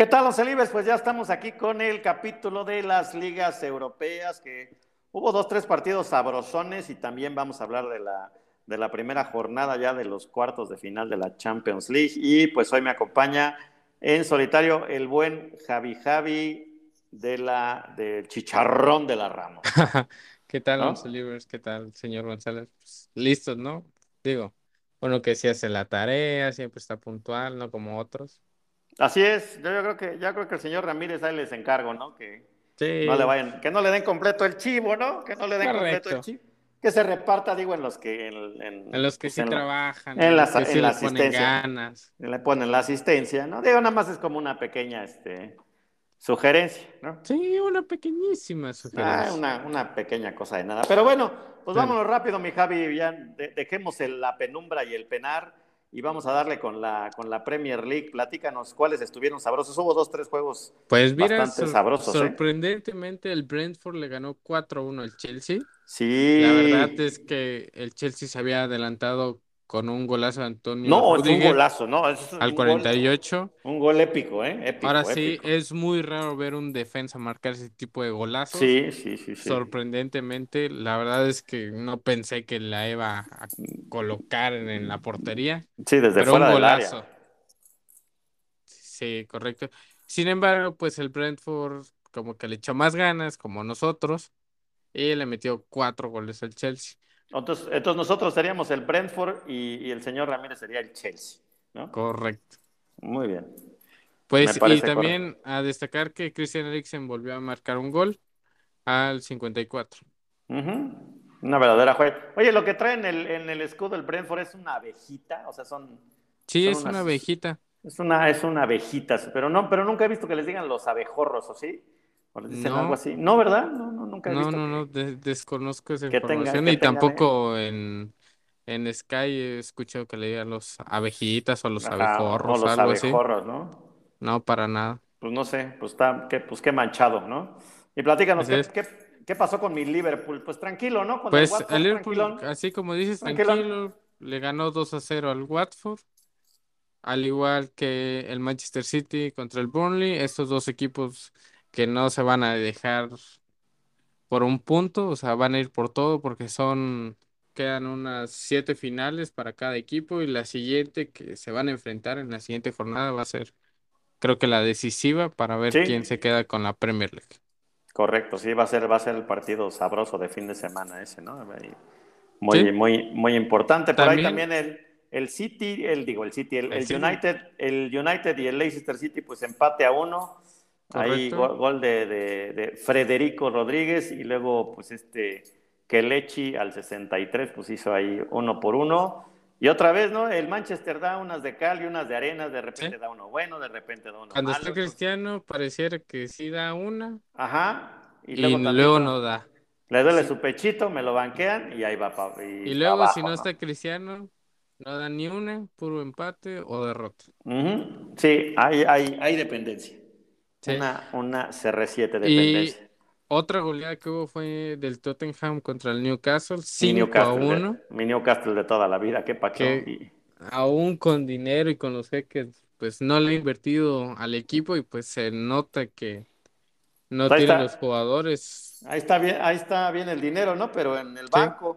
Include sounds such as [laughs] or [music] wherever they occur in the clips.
¿Qué tal los celibes? Pues ya estamos aquí con el capítulo de las ligas europeas, que hubo dos, tres partidos sabrosones y también vamos a hablar de la, de la primera jornada ya de los cuartos de final de la Champions League. Y pues hoy me acompaña en solitario el buen Javi Javi de la, del Chicharrón de la Ramos. [laughs] ¿Qué tal, los celibes? ¿Qué tal, señor González? Pues, listos, ¿no? Digo, uno que sí hace la tarea, siempre está puntual, no como otros. Así es, yo, creo que ya creo que el señor Ramírez ahí les encargo, ¿no? Que no le vayan, que no le den completo el chivo, ¿no? Que no le den completo el chivo. Que se reparta, digo, en los que en, los que pues, sí trabajan, en, la, en la asistencia, ganas. le ponen la asistencia, ¿no? Digo, nada más es como una pequeña, este, sugerencia, ¿no? Sí, una pequeñísima sugerencia. Ah, una, una pequeña cosa de nada. Pero bueno, pues vámonos rápido, mi Javi, ya dejemos la penumbra y el penar y vamos a darle con la, con la Premier League. Platícanos cuáles estuvieron sabrosos. Hubo dos, tres juegos pues bastante sabrosos. ¿eh? Sorprendentemente, el Brentford le ganó 4-1 al Chelsea. Sí. La verdad es que el Chelsea se había adelantado con un golazo de Antonio. No, es un golazo, ¿no? al 48. un gol épico, ¿eh? Épico, Ahora sí, es muy raro ver un defensa marcar ese tipo de golazos. Sí, sí, sí, sí. Sorprendentemente, la verdad es que no pensé que la iba a colocar en, la portería. Sí, desde fuera un golazo. Sí, correcto. Sin embargo, pues el Brentford como que le echó más ganas, como nosotros, y le metió cuatro goles al Chelsea. Entonces, entonces nosotros seríamos el Brentford y, el señor Ramírez sería el Chelsea, ¿no? Correcto. Muy bien. Pues y también a destacar que Christian Eriksen volvió a marcar un gol al 54. Una verdadera juega. Oye, lo que trae en el, en el escudo del Brentford es una abejita, o sea, son... Sí, es una abejita. Es una, es una abejita, pero no, pero nunca he visto que les digan los abejorros, ¿o sí? No. algo así. No, ¿verdad? No, no nunca he visto. No, no, no, desconozco esa información y tampoco en, en Sky he escuchado que le digan los abejitas o los abejorros. O los abejorros, ¿no? No, para nada. Pues no sé, pues está, qué, pues qué manchado, ¿no? Y platícanos, ¿qué, qué, pasó con mi Liverpool? Pues tranquilo, ¿no? pues el, Liverpool, así como dices, tranquilo, le ganó 2 a 0 al Watford al igual que el Manchester City contra el Burnley, estos dos equipos que no se van a dejar por un punto, o sea, van a ir por todo porque son, quedan unas siete finales para cada equipo y la siguiente que se van a enfrentar en la siguiente jornada va a ser, creo que la decisiva para ver quién se queda con la Premier League. Correcto, sí, va a ser, va a ser el partido sabroso de fin de semana ese, ¿no? Muy, muy, muy importante. Por ahí también el, el City, el digo, el City, el, United, el United y el Leicester City, pues empate a uno. Ahí gol, de, Federico Rodríguez y luego pues este Kelechi al 63 pues hizo ahí uno por uno. Y otra vez, ¿no? El Manchester da unas de cal y unas de arena, de repente da uno bueno, de repente da uno Cuando está Cristiano pareciera que sí da una. Ajá. Y luego, no da. Le duele su pechito, me lo banquean y ahí va. y, y luego si no, está Cristiano, no da ni una, puro empate o derrota. Sí, hay, hay, hay dependencia. Una, una CR7 de y Otra goleada que hubo fue del Tottenham contra el Newcastle, 5 a 1. mi Newcastle de toda la vida, qué pacho. Aún con dinero y con los jeques, pues no le ha invertido al equipo y pues se nota que no tiene los jugadores. Ahí está bien, ahí está bien el dinero, ¿no? Pero en el banco.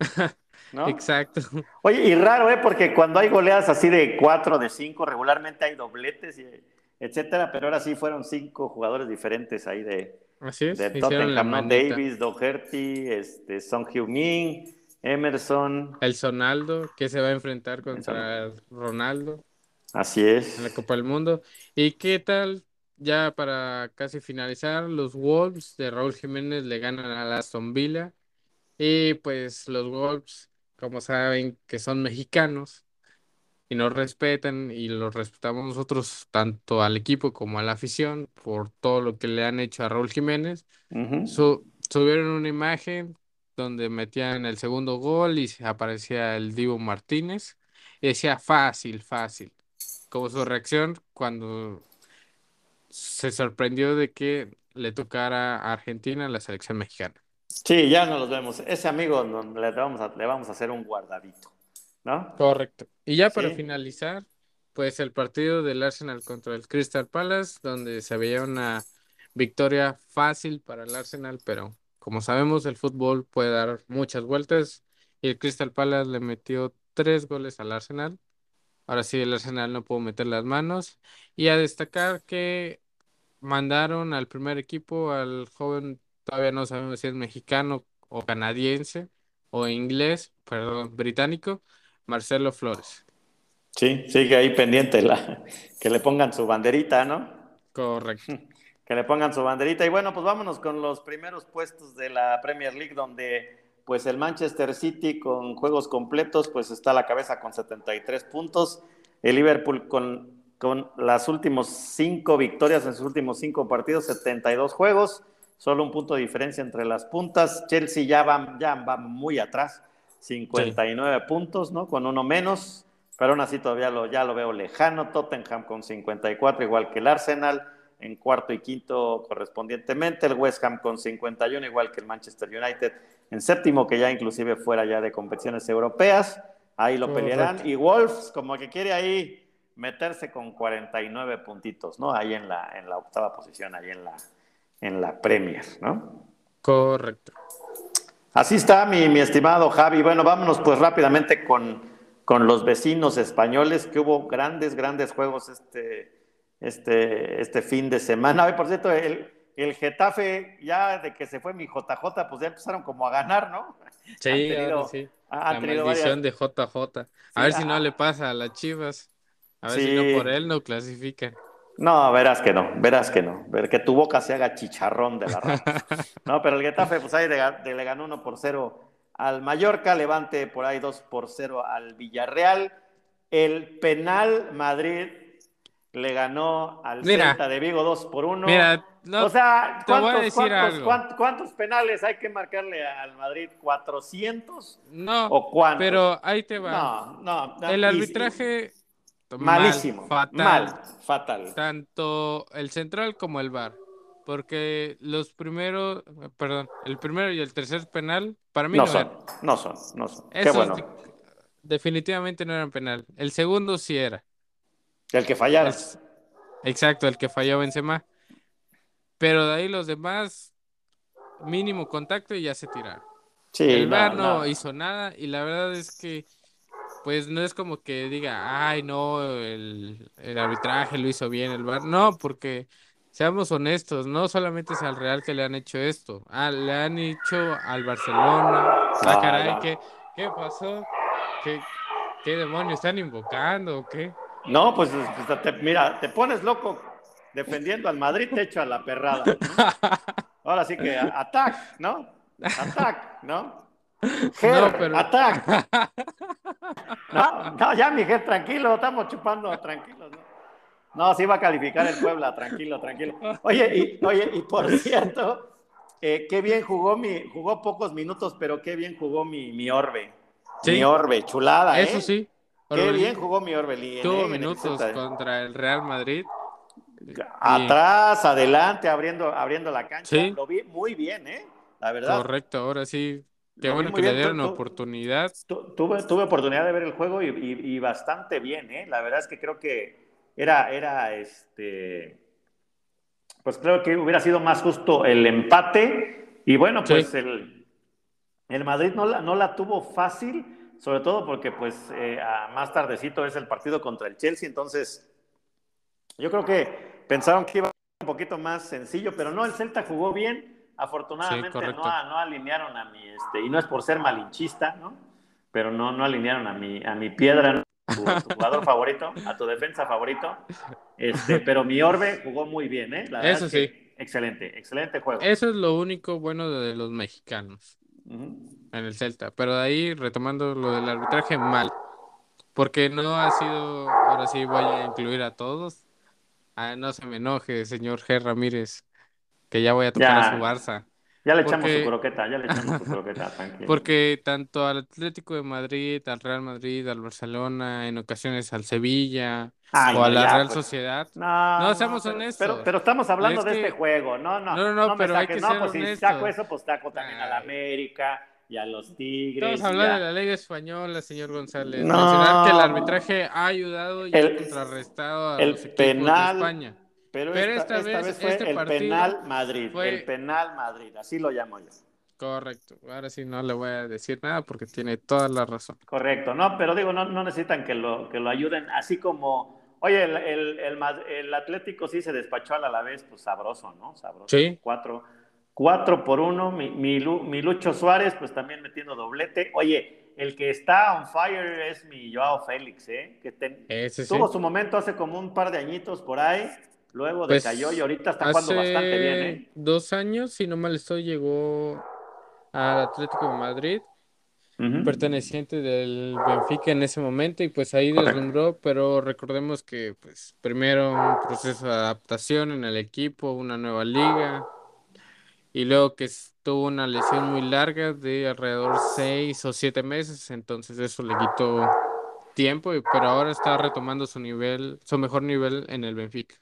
[laughs] ¿No? Exacto. Oye, y raro, ¿eh? Porque cuando hay goleadas así de 4, de 5, regularmente hay dobletes y etcétera, pero ahora sí fueron cinco jugadores diferentes ahí de, Así es, de Tottenham, Davis, Doherty, este, Song Heung-min, Emerson. El Sonaldo, que se va a enfrentar contra Ronaldo. Así es. En la Copa del Mundo. ¿Y qué tal? Ya para casi finalizar, los Wolves de Raúl Jiménez le ganan a la Aston Villa. Y pues los Wolves, como saben, que son mexicanos, y nos respetan y lo respetamos nosotros tanto al equipo como a la afición por todo lo que le han hecho a Raúl Jiménez. subieron una imagen donde metían el segundo gol y aparecía el Divo Martínez y decía fácil, fácil. Como su reacción cuando se sorprendió de que le tocara a Argentina la selección mexicana. Sí, ya no los vemos. Ese amigo le vamos a, le vamos a hacer un guardadito, ¿no? Correcto. Y ya para finalizar, pues el partido del Arsenal contra el Crystal Palace, donde se veía una victoria fácil para el Arsenal, pero como sabemos, el fútbol puede dar muchas vueltas y el Crystal Palace le metió tres goles al Arsenal. Ahora sí, el Arsenal no pudo meter las manos. Y a destacar que mandaron al primer equipo al joven, todavía no sabemos si es mexicano o canadiense o inglés, perdón, británico, Marcelo Flores. Sí, sigue ahí pendiente la, que le pongan su banderita, ¿no? Correcto. [laughs] Que le pongan su banderita. Y bueno, pues vámonos con los primeros puestos de la Premier League, donde pues el Manchester City con juegos completos, pues está a la cabeza con 73 puntos. El Liverpool con con las últimos cinco victorias en sus últimos cinco partidos, 72 juegos, solo un punto de diferencia entre las puntas. Chelsea ya va, ya va muy atrás, 59 puntos, ¿no? Con uno menos, pero aún así todavía lo, ya lo veo lejano. Tottenham con 54, igual que el Arsenal, en cuarto y quinto correspondientemente. El West Ham con 51, igual que el Manchester United, en séptimo, que ya inclusive fuera ya de competiciones europeas. Ahí lo pelearán. Y Wolves, como que quiere ahí meterse con 49 puntitos, ¿no? Ahí en la, en la octava posición, ahí en la, en la Premier, ¿no? Correcto. Así está, mi, mi estimado Javi. Bueno, vámonos pues rápidamente con, con los vecinos españoles, que hubo grandes, grandes juegos este, este, este fin de semana. Hoy, por cierto, el, el Getafe, ya de que se fue mi JJ, pues ya empezaron como a ganar, ¿no? Sí, sí. la maldición de JJ. A ver si no le pasa a las Chivas. A ver si no por él no clasifican. No, verás que no, verás que no. Ver que tu boca se haga chicharrón de la rama. [laughs] No, pero el Getafe, pues ahí le, ganó 1 por 0 al Mallorca, Levante por ahí 2 por 0 al Villarreal. El penal Madrid le ganó al Celta de Vigo 2 por 1. Mira, o sea, ¿cuántos, ¿cuántos, penales hay que marcarle al Madrid? ¿400? No, ¿O cuántos? pero ahí te va. No, no. El arbitraje Malísimo. fatal. Mal, fatal. Tanto el central como el bar. Porque los primeros, perdón, el primero y el tercer penal, para mí no, son, no son, no son. Qué bueno. definitivamente no eran penal. El segundo sí era. El que fallaba. exacto, el que falló Benzema. Pero de ahí los demás, mínimo contacto y ya se tiraron. Sí, el bar no hizo nada y la verdad es que pues no es como que diga, ay, no, el, arbitraje lo hizo bien el bar. No, porque seamos honestos, no solamente es al Real que le han hecho esto, ah, le han hecho al Barcelona. Ah, caray, ¿qué, ¿qué, pasó? ¿Qué, ¿Qué demonios están invocando o qué? No, pues, pues mira, te pones loco defendiendo al Madrid, te echo a la perrada. [laughs] Ahora sí que atac, ¿no? Atac, ¿no? No, pero... Attack. [laughs] No, no, ya, mi gente, tranquilo, estamos chupando, tranquilos. ¿no? No, sí va a calificar el Puebla, tranquilo, tranquilo. Oye, y, oye, y por cierto, eh, qué bien jugó mi, jugó pocos minutos, pero qué bien jugó mi, mi Orbe. Mi Orbe, chulada, Eso ¿eh? sí. Qué bien jugó mi Orbe. Tuvo minutos contra el Real Madrid. Atrás, adelante, abriendo, abriendo la cancha. Lo vi muy bien, ¿eh? La verdad. Correcto, ahora sí Qué bueno que le dieron oportunidad. tuve, tuve oportunidad de ver el juego y, bastante bien, ¿eh? La verdad es que creo que era, era este. Pues creo que hubiera sido más justo el empate. Y bueno, pues el, el Madrid no la, no la tuvo fácil, sobre todo porque, pues, eh, más tardecito es el partido contra el Chelsea. Entonces, yo creo que pensaron que iba a ser un poquito más sencillo, pero no, el Celta jugó bien Afortunadamente no, no, alinearon a mi, este, y no es por ser malinchista, ¿no? Pero no, no alinearon a mi, a mi piedra, tu, jugador favorito, a tu defensa favorito. Este, pero mi Orbe jugó muy bien, ¿eh? Eso sí. excelente, excelente juego. Eso es lo único bueno de los mexicanos en el Celta. Pero de ahí, retomando lo del arbitraje, mal. porque no ha sido, ahora sí voy a incluir a todos. Ah, no se me enoje, señor G. Ramírez, que ya voy a tocar a su Barça. Ya le echamos su croqueta, ya le echamos su [laughs] croqueta, tranquilo. Porque tanto al Atlético de Madrid, al Real Madrid, al Barcelona, en ocasiones al Sevilla o a la Real pues. Sociedad. No, no seamos honestos. Pero, estamos hablando de este juego, no, no. No, no, pero hay que no, ser pues si saco eso, pues saco también a la América y a los Tigres. Estamos hablando de la Liga Española, señor González. Mencionar que el arbitraje ha ayudado y ha contrarrestado a el los penal, de España. Pero, esta, vez, fue este el penal Madrid, el penal Madrid, así lo llamo yo. Correcto, ahora sí no le voy a decir nada porque tiene toda la razón. Correcto, no, pero digo, no, no necesitan que lo, que lo ayuden, así como, oye, el, el, el, Atlético sí se despachó a la vez, pues sabroso, ¿no? Sabroso. Sí. Cuatro, cuatro por uno, mi, mi, Lucho Suárez, pues también metiendo doblete. Oye, el que está on fire es mi Joao Félix, ¿eh? Que tuvo su momento hace como un par de añitos por ahí Luego pues, decayó y ahorita está jugando bastante bien, ¿eh? Dos años, si no mal estoy, llegó al Atlético de Madrid, perteneciente del Benfica en ese momento, y pues ahí deslumbró, pero recordemos que pues primero un proceso de adaptación en el equipo, una nueva liga, y luego que tuvo una lesión muy larga de alrededor seis o siete meses, entonces eso le quitó tiempo, pero ahora está retomando su nivel, su mejor nivel en el Benfica.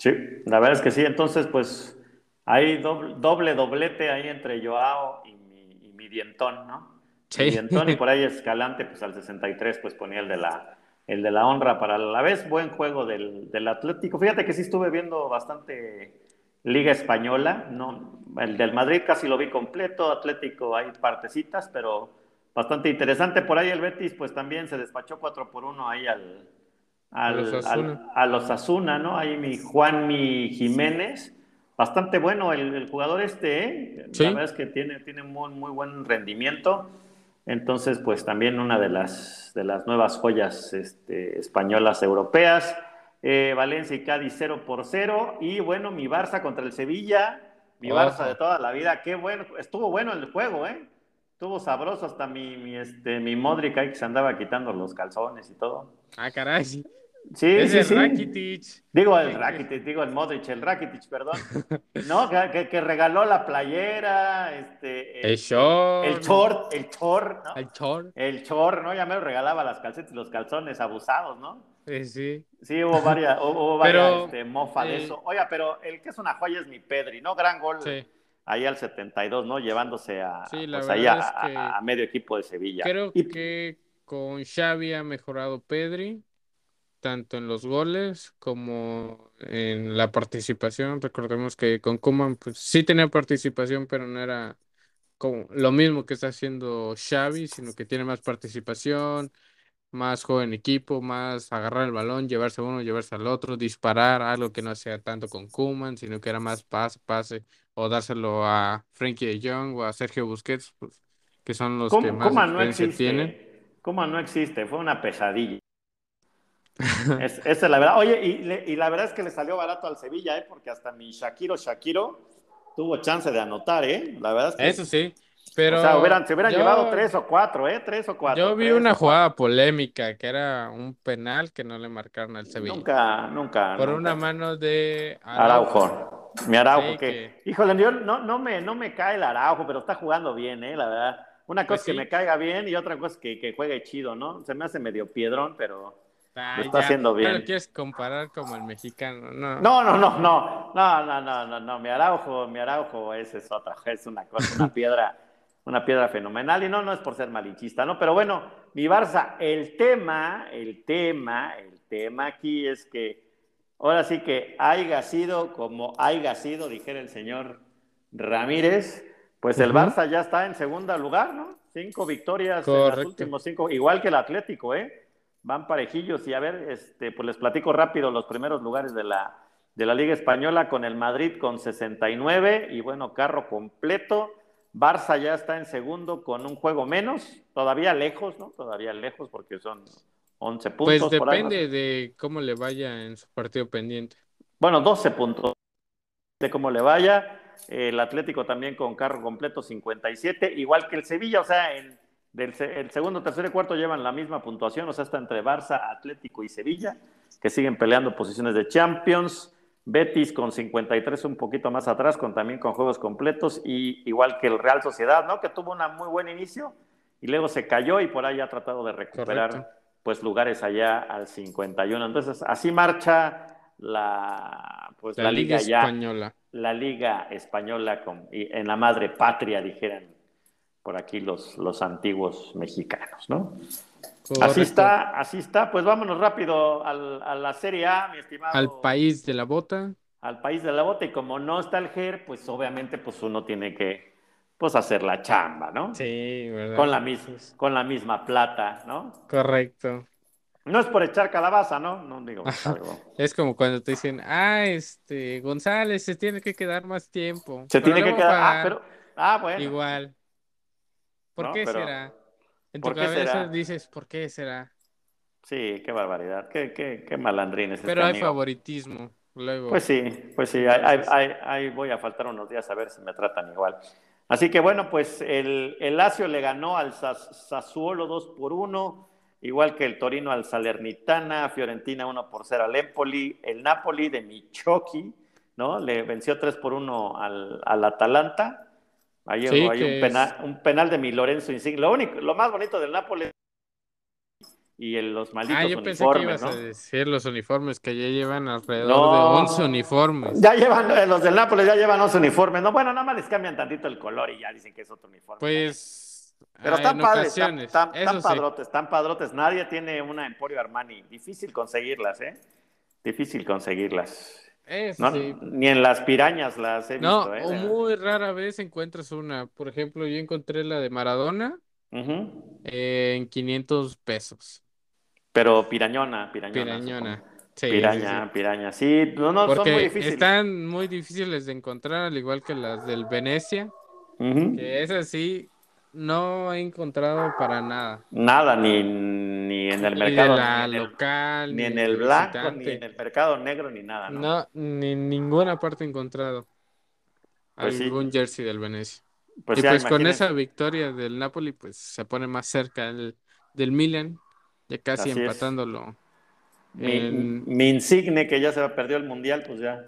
Sí, la verdad es que sí. Entonces, pues hay doble, doblete ahí entre Joao y mi, dientón, ¿no? Sí. Mi dientón y [laughs] por ahí Escalante, pues al 63, pues ponía el de la, el de la honra para la vez. Buen juego del, del Atlético. Fíjate que sí estuve viendo bastante Liga Española. No, el del Madrid casi lo vi completo. Atlético hay partecitas, pero bastante interesante. Por ahí el Betis, pues también se despachó 4 por 1 ahí al a los Asuna, ¿no? Ahí mi Juan mi Jiménez, bastante bueno el, jugador este, ¿eh? La verdad es que tiene, tiene muy, muy buen rendimiento. Entonces, pues también una de las, de las nuevas joyas este, españolas europeas. Eh, Valencia y Cádiz 0 por 0. Y bueno, mi Barça contra el Sevilla, mi Barça de toda la vida. Qué bueno, estuvo bueno el juego, ¿eh? Estuvo sabroso hasta mi, mi, este, mi Modric ahí que se andaba quitando los calzones y todo. Ah, caray. Sí, sí, sí. Rakitic. Digo el Rakitic, digo el Modric, el Rakitic, perdón. [laughs] No, que, que regaló la playera, este... El, short. El short, el short, ¿no? El short. El short, ¿no? Ya me regalaba las calcetas y los calzones abusados, ¿no? Sí, sí. Sí, hubo varias, hubo [laughs] varias este, mofa de eso. Oiga, pero el que es una joya es mi Pedri, ¿no? Gran gol. Sí. Ahí al 72, ¿no? Llevándose a, pues ahí a, medio equipo de Sevilla. Creo que con Xavi ha mejorado Pedri tanto en los goles como en la participación. Recordemos que con Kuman pues, sí tenía participación, pero no era como lo mismo que está haciendo Xavi, sino que tiene más participación, más juego en equipo, más agarrar el balón, llevarse a uno, llevarse al otro, disparar, algo que no sea tanto con Kuman, sino que era más pase, pase, o dárselo a Frankie de Jong o a Sergio Busquets, pues, que son los que más experiencia no tienen. Kuman no existe, fue una pesadilla. es, esa es la verdad. Oye, y, la verdad es que le salió barato al Sevilla, ¿eh? Porque hasta mi Shakiro Shakiro tuvo chance de anotar, ¿eh? La verdad es que. Eso sí. Pero, o sea, hubieran, se hubieran llevado tres o cuatro, ¿eh? Tres o cuatro. Yo vi una jugada polémica que era un penal que no le marcaron al Sevilla. Nunca, nunca. Por una mano de Araujo. Araujo. Mi Araujo, que... que... Híjole, yo, no, no, me, no me cae el Araujo, pero está jugando bien, ¿eh? La verdad. Una pues cosa pues que me caiga bien y otra cosa que, que juegue chido, ¿no? Se me hace medio piedrón, pero. Ah, lo está haciendo bien. No lo quieres comparar como el mexicano, no. No, no, no, no, no, no, no, no, mi Araujo, mi Araujo, ese es otra, es una cosa, una [laughs] piedra una piedra fenomenal. Y no, no es por ser malinchista, ¿no? Pero bueno, mi Barça, el tema, el tema, el tema aquí es que ahora sí que haya sido como haya sido, dijera el señor Ramírez, pues el Barça ya está en segundo lugar, ¿no? Cinco victorias en los últimos cinco, igual que el Atlético, ¿eh? van parejillos y a ver, este, pues les platico rápido los primeros lugares de la, de la Liga Española con el Madrid con 69 y bueno, carro completo. Barça ya está en segundo con un juego menos, todavía lejos, ¿no? Todavía lejos porque son 11 puntos. Pues depende de cómo le vaya en su partido pendiente. Bueno, 12 puntos de cómo le vaya. El Atlético también con carro completo 57, igual que el Sevilla, o sea, en, Del, el segundo, tercero y cuarto llevan la misma puntuación, o sea, está entre Barça, Atlético y Sevilla, que siguen peleando posiciones de Champions. Betis con 53 un poquito más atrás, con también con juegos completos, y igual que el Real Sociedad, ¿no? Que tuvo un muy buen inicio y luego se cayó y por ahí ha tratado de recuperar pues lugares allá al 51. Entonces, así marcha la pues la, liga, española. La liga española con, en la madre patria, dijeran por aquí los, los antiguos mexicanos, ¿no? Así está, así está. Pues vámonos rápido al, a la Serie A, mi estimado. Al país de la bota. Al país de la bota. Y como no está el GER, pues obviamente pues uno tiene que pues hacer la chamba, ¿no? Sí, ¿verdad? Con la, misma, con la misma plata, ¿no? Correcto. No es por echar calabaza, ¿no? No digo algo. Es como cuando te dicen, ah, este, González se tiene que quedar más tiempo. Se tiene que quedar, ah, pero, ah, bueno. Igual. ¿Por qué será? En tu cabeza dices, ¿por qué será? Sí, qué barbaridad, qué, qué, qué malandrines. Pero hay favoritismo. Luego. Pues sí, pues sí, ahí, voy a faltar unos días a ver si me tratan igual. Así que bueno, pues el, el Lazio le ganó al Sassuolo 2 por 1, igual que el Torino al Salernitana, Fiorentina 1 por 0 al Empoli, el Napoli de Michoki, ¿no? Le venció 3 por 1 al, al Atalanta. Hay un, penal, un penal de mi Lorenzo Insigne. Lo, único, lo más bonito del Nápoles y los malditos ah, yo pensé que ibas a decir los uniformes, que ya llevan alrededor de 11 uniformes. Ya llevan, eh, los del Nápoles ya llevan 11 uniformes. No, bueno, nada más les cambian tantito el color y ya dicen que es otro uniforme. Pues. Pero están padres, están, padrotes, están padrotes. Nadie tiene una Emporio Armani. Difícil conseguirlas, ¿eh? Difícil conseguirla,s ni en las pirañas las he visto. No, ¿eh? o muy rara vez encuentras una. Por ejemplo, yo encontré la de Maradona en 500 pesos. Pero pirañona, pirañona. Pirañona. Sí, piraña, piraña. Sí, no, no, son muy difíciles. Están muy difíciles de encontrar, al igual que las del Venecia. Que es así, no he encontrado para nada. Nada, ni, ni en el mercado. Ni en local. ni, en el blanco, ni en el mercado negro, ni nada. No, ni en ninguna parte he encontrado pues algún jersey del Venecia. Pues y pues con esa victoria del Napoli, pues se pone más cerca del Milan, ya casi empatándolo. Mi, insigne que ya se perdió el mundial, pues ya.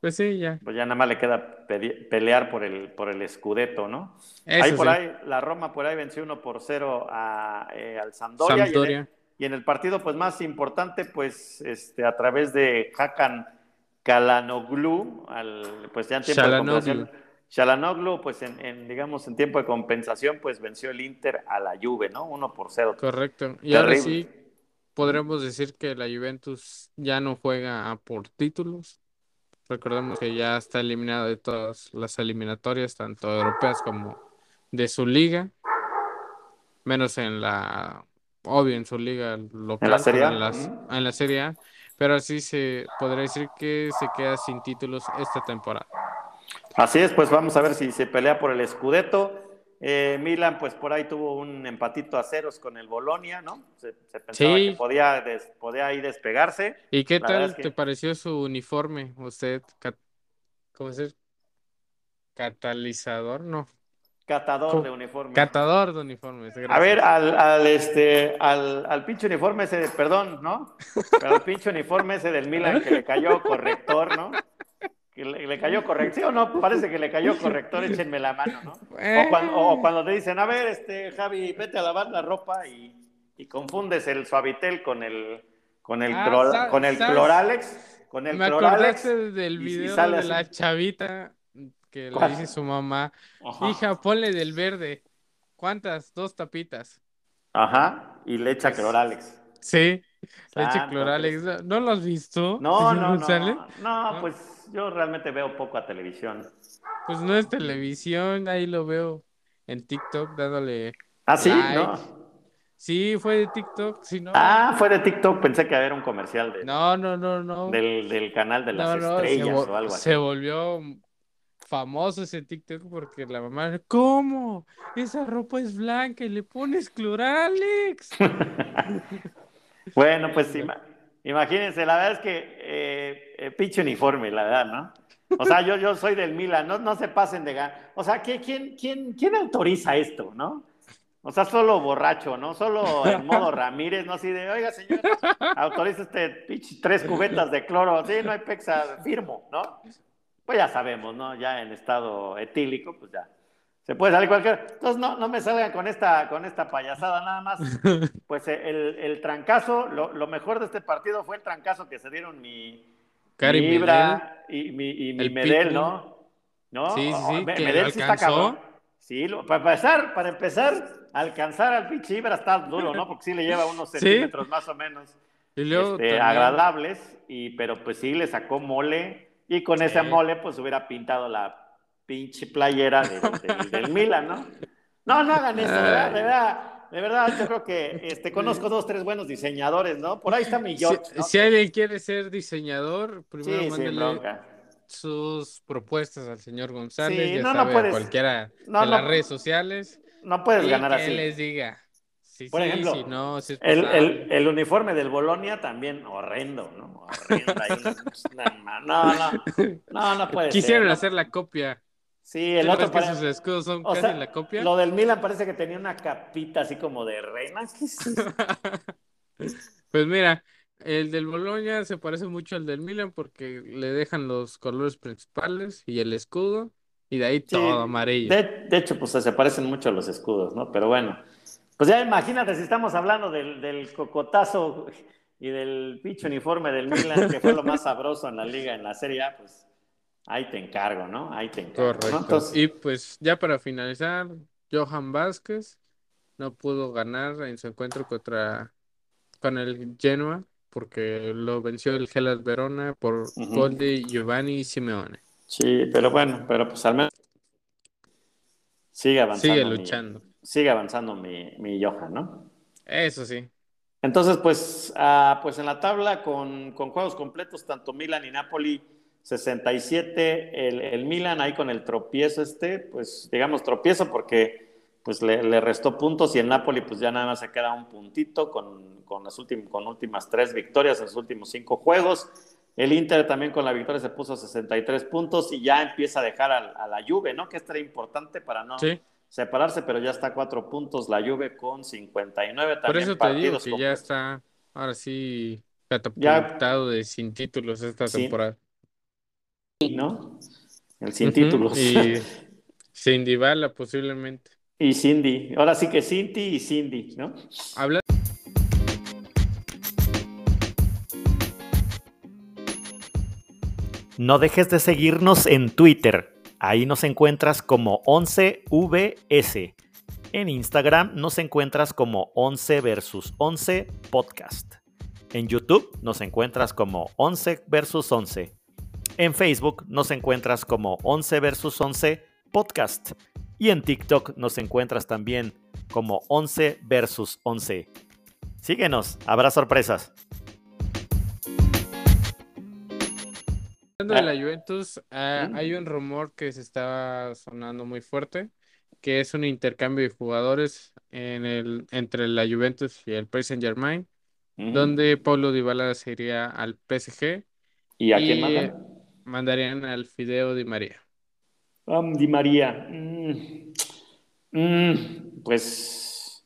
Pues sí, ya. Pues ya nada más le queda pelear por el, por el Scudetto, ¿no? ahí por ahí, la Roma por ahí venció 1 por 0 a, eh, al Sampdoria. Y, en el, partido pues más importante, pues este, a través de Hakan Kalanoglu, al, pues ya en tiempo de compensación. Shalanoglu, pues en, digamos, en tiempo de compensación, pues venció el Inter a la Juve, ¿no? 1 por 0. Correcto. Y ahora sí podremos decir que la Juventus ya no juega por títulos, Recordemos que ya está eliminado de todas las eliminatorias, tanto europeas como de su liga, menos en la, obvio, en su liga local, en la Serie A, en, la Serie A pero así se podría decir que se queda sin títulos esta temporada. Así es, pues vamos a ver si se pelea por el Scudetto. Eh, Milan, pues por ahí tuvo un empatito a ceros con el Bolonia, ¿no? Se, pensaba que podía, podía ahí despegarse. ¿Y qué tal te pareció su uniforme? ¿Usted, cómo es? ¿Catalizador? No. Catador de uniformes. Catador de uniformes. A ver, al, al, este, al, al pinche uniforme ese, perdón, ¿no? Pero al pinche uniforme ese del Milan que le cayó corrector, ¿no? Le, cayó corrector, no? Parece que le cayó corrector, échenme la mano, ¿no? O cuando, te dicen, a ver, este, Javi, vete a lavar la ropa y, confundes el suavitel con el, con el, ah, con el cloralex, con el Me cloralex. del video de la chavita que le dice su mamá, hija, ponle del verde. ¿Cuántas? Dos tapitas. Ajá, y le echa pues, cloralex. Sí, le echa cloralex. ¿No lo has visto? No, [laughs] no, no, no, pues yo realmente veo poco a televisión. Pues no es televisión, ahí lo veo en TikTok dándole. Ah, sí, ¿no? Sí, fue de TikTok, si no. Ah, fue de TikTok, pensé que había un comercial de. No, no, no, no. Del, canal de las estrellas o algo así. Se volvió famoso ese TikTok porque la mamá, ¿cómo? Esa ropa es blanca y le pones Cloralex. [laughs] bueno, pues sí. Imagínense, la verdad es que eh, eh, pinche uniforme, la verdad, ¿no? O sea, yo, yo soy del Milan, no, no se pasen de gana. O sea, ¿quién, quién, quién autoriza esto, no? O sea, solo borracho, ¿no? Solo en modo Ramírez, ¿no? Así de, oiga, señor, autoriza este pinche tres cubetas de cloro. Sí, no hay pexa, firmo, ¿no? Pues ya sabemos, ¿no? Ya en estado etílico, pues ya. Se puede salir cualquier. Entonces, no, no me salgan con esta, con esta payasada nada más. [laughs] Pues el, el trancazo, lo, lo, mejor de este partido fue el trancazo que se dieron mi, mi Ibra y mi, y mi Medel, ¿no? ¿No? Sí, sí. Medel sí está cabrón. Sí, para empezar, para empezar, alcanzar al pinche Ibra está duro, ¿no? Porque sí le lleva unos [laughs] centímetros más o menos este, agradables, y, pero pues sí le sacó mole, y con ese mole pues hubiera pintado la pinche playera del Milan, ¿no? No, no hagan eso, de verdad, de verdad. De verdad, yo creo que este, conozco dos, tres buenos diseñadores, ¿no? Por ahí está mi George. Si, alguien quiere ser diseñador, primero sí, sus propuestas al señor González, sí, ya no, sabe, no puedes, cualquiera de las redes sociales. No puedes ganar que así. les diga. Por ejemplo, si no, si el, el, el, uniforme del Bolonia también horrendo, ¿no? Horrendo. [laughs] no, no, no, no puede Quisieron hacer la copia. Sí, el otro parece... sus escudos son casi sea, la copia? Lo del Milan parece que tenía una capita así como de reina. [laughs] pues mira, el del Boloña se parece mucho al del Milan porque le dejan los colores principales y el escudo y de ahí todo amarillo. De, de, hecho, pues se parecen mucho a los escudos, ¿no? Pero bueno, pues ya imagínate si estamos hablando del, del cocotazo y del pinche uniforme del Milan, que fue lo más sabroso en la liga, en la Serie A, pues Ahí te encargo, ¿no? Ahí te encargo. Correcto. Y pues ya para finalizar, Johan Vázquez no pudo ganar en su encuentro contra con el Genoa porque lo venció el Gelas Verona por gol de Giovanni Simeone. Sí, pero bueno, pero pues al menos sigue avanzando. Sigue luchando. sigue avanzando mi, mi Johan, ¿no? Eso sí. Entonces, pues, ah, pues en la tabla con, con juegos completos, tanto Milan y Napoli 67 el, el, Milan ahí con el tropiezo este, pues digamos tropiezo porque pues le, restó puntos y el Napoli pues ya nada más se queda un puntito con, con las últimas, con últimas tres victorias en sus últimos cinco juegos. El Inter también con la victoria se puso a 63 puntos y ya empieza a dejar a, la Juve, ¿no? Que es très importante para no separarse, pero ya está a cuatro puntos la Juve con 59 también Por eso te digo que ya está ahora sí catapultado de sin títulos esta temporada. ¿No? El sin títulos. Y [laughs] Cindy Bala, posiblemente. Y Cindy. Ahora sí que Cindy y Cindy, ¿no? Habla. No dejes de seguirnos en Twitter. Ahí nos encuentras como 11VS. En Instagram nos encuentras como 11 versus 11 podcast. En YouTube nos encuentras como 11 versus 11. En Facebook nos encuentras como 11 versus 11 podcast y en TikTok nos encuentras también como 11 versus 11. Síguenos, habrá sorpresas. Hablando de la ah. Juventus, ah, hay un rumor que se está sonando muy fuerte, que es un intercambio de jugadores en el, entre la Juventus y el Paris Saint Germain, donde Paulo Dybala se iría al PSG. ¿Y a quién mandan? Mandarían al Fideo Di María? Um, Di María. Mm, mm, pues,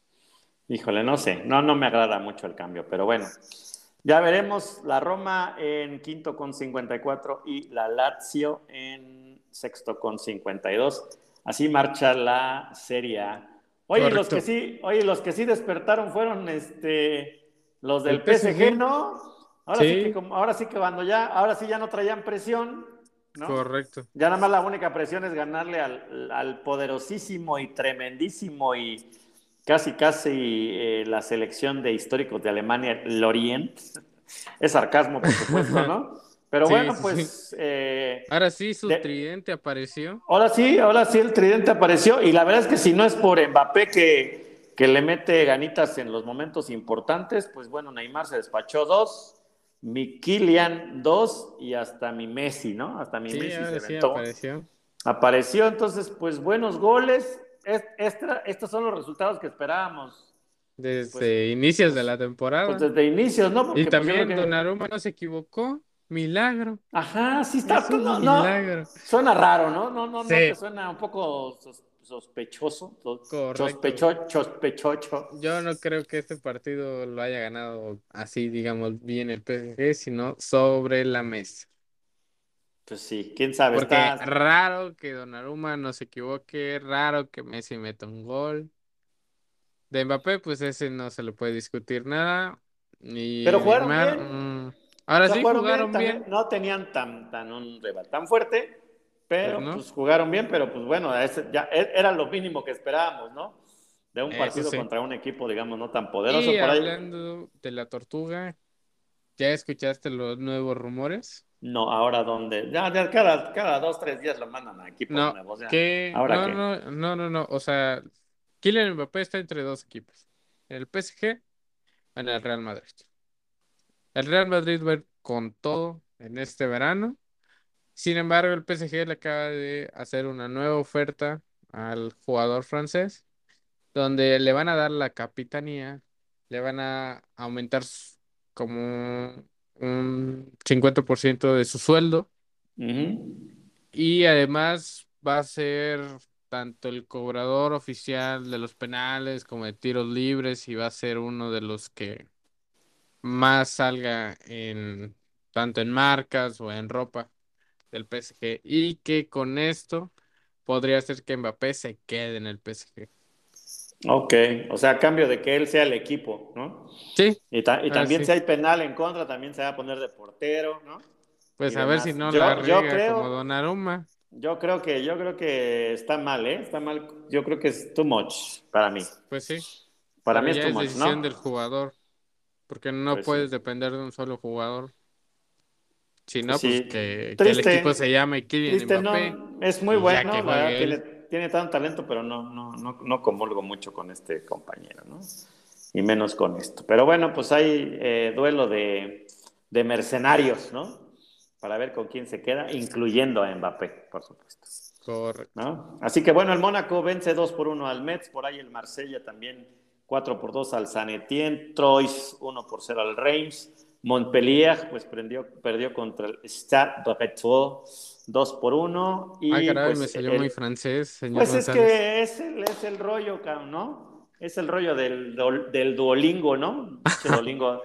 híjole, no sé. No, no me agrada mucho el cambio, pero bueno. Ya veremos la Roma en quinto con 54 y la Lazio en sexto con 52. Así marcha la Serie Oye, los que sí, oye, los que sí despertaron fueron este los del PSG, ¿no? Ahora sí. que ahora sí que cuando ya, ahora sí ya no traían presión, ¿no? Correcto. Ya nada más la única presión es ganarle al, poderosísimo y tremendísimo y casi casi eh, la selección de históricos de Alemania, Lorient. [laughs] Es sarcasmo, por supuesto, ¿no? [laughs] Pero bueno, pues. Eh, ahora sí, su tridente apareció. Ahora sí, ahora sí, el tridente apareció. Y la verdad es que si no es por Mbappé que, que le mete ganitas en los momentos importantes, pues bueno, Neymar se despachó dos mi Kilian 2 y hasta mi Messi, ¿no? Hasta mi Messi se apareció. Apareció, entonces, pues buenos goles. estos son los resultados que esperábamos. Desde pues, inicios de la temporada. Pues desde inicios, ¿no? y pues, también Donnarumma no se equivocó. Milagro. Ajá, sí está. No, milagro. suena raro, ¿no? No, no, no, suena un poco sospechoso, sospechoso. Yo no creo que este partido lo haya ganado así, digamos, bien el PSG, sino sobre la mesa. Pues sí, quién sabe. Porque raro que Donnarumma no se equivoque, raro que Messi meta un gol. De Mbappé, pues ese no se le puede discutir nada. Pero jugaron bien. Mm, ahora sí jugaron, bien. no tenían tan, tan un rival tan fuerte, pero pues, pues, jugaron bien, pero pues bueno, ya e, era lo mínimo que esperábamos, ¿no? De un partido contra un equipo, digamos, no tan poderoso. Y hablando de la tortuga, ¿ya escuchaste los nuevos rumores? No, ahora donde, ya, ya cada, cada dos, tres días lo mandan a equipos nuevos. ¿Ahora no, no, no, no, no, o sea, Kylian Mbappé está entre dos equipos, el PSG en el Real Madrid. El Real Madrid va a ir con todo en este verano. Sin embargo, el PSG le acaba de hacer una nueva oferta al jugador francés, donde le van a dar la capitanía, le van a aumentar como un 50% de su sueldo. Y además va a ser tanto el cobrador oficial de los penales como de tiros libres y va a ser uno de los que más salga en tanto en marcas o en ropa del PSG y que con esto podría ser que Mbappé se quede en el PSG. Ok, o sea, a cambio de que él sea el equipo, ¿no? Sí. Y, también si hay penal en contra, también se va a poner de portero, ¿no? Pues a ver si no la riega como Donnarumma. Yo creo que, yo creo que está mal, ¿eh? Está mal. Yo creo que es too much para mí. Pues sí. Para mí es too much, decisión del jugador. Porque no pues puedes depender de un solo jugador. Si no, pues, que, el equipo se llame Kylian Mbappé. es muy bueno, tiene, tiene tanto talento, pero no, no, no, no comulgo mucho con este compañero, ¿no? Y menos con esto. Pero bueno, pues hay eh, duelo de, de mercenarios, ¿no? para ver con quién se queda, incluyendo a Mbappé, por supuesto. Correcto. Así que bueno, el Mónaco vence 2 por 1 al Metz, por ahí el Marsella también 4 por 2 al San Etienne, Troyes 1 por 0 al Reims, Montpellier pues perdió, perdió contra el Stade Breton 2 por 1. Y, Ay, caray, pues, me salió muy francés, señor Pues es que es el, es el rollo, ¿no? Es el rollo del, del Duolingo, ¿no? Duolingo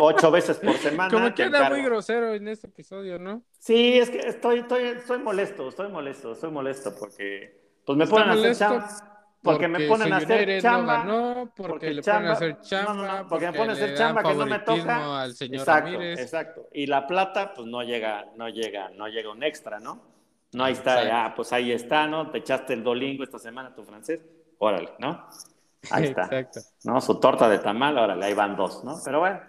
ocho veces por semana. Como que muy grosero en este episodio, ¿no? Sí, es que estoy, estoy, estoy molesto, estoy molesto, estoy molesto porque pues me ponen a hacer Porque, me ponen a hacer chamba. No porque, le ponen a hacer chamba. porque, me ponen a hacer chamba que no me toca. Al señor exacto, exacto. Y la plata, pues no llega, no llega, no llega un extra, ¿no? No ahí está, ah, pues ahí está, ¿no? Te echaste el dolingo esta semana tu francés órale, ¿no? Ahí [laughs] está. Exacto. ¿No? Su torta de tamal, órale, ahí van dos, ¿no? Pero bueno.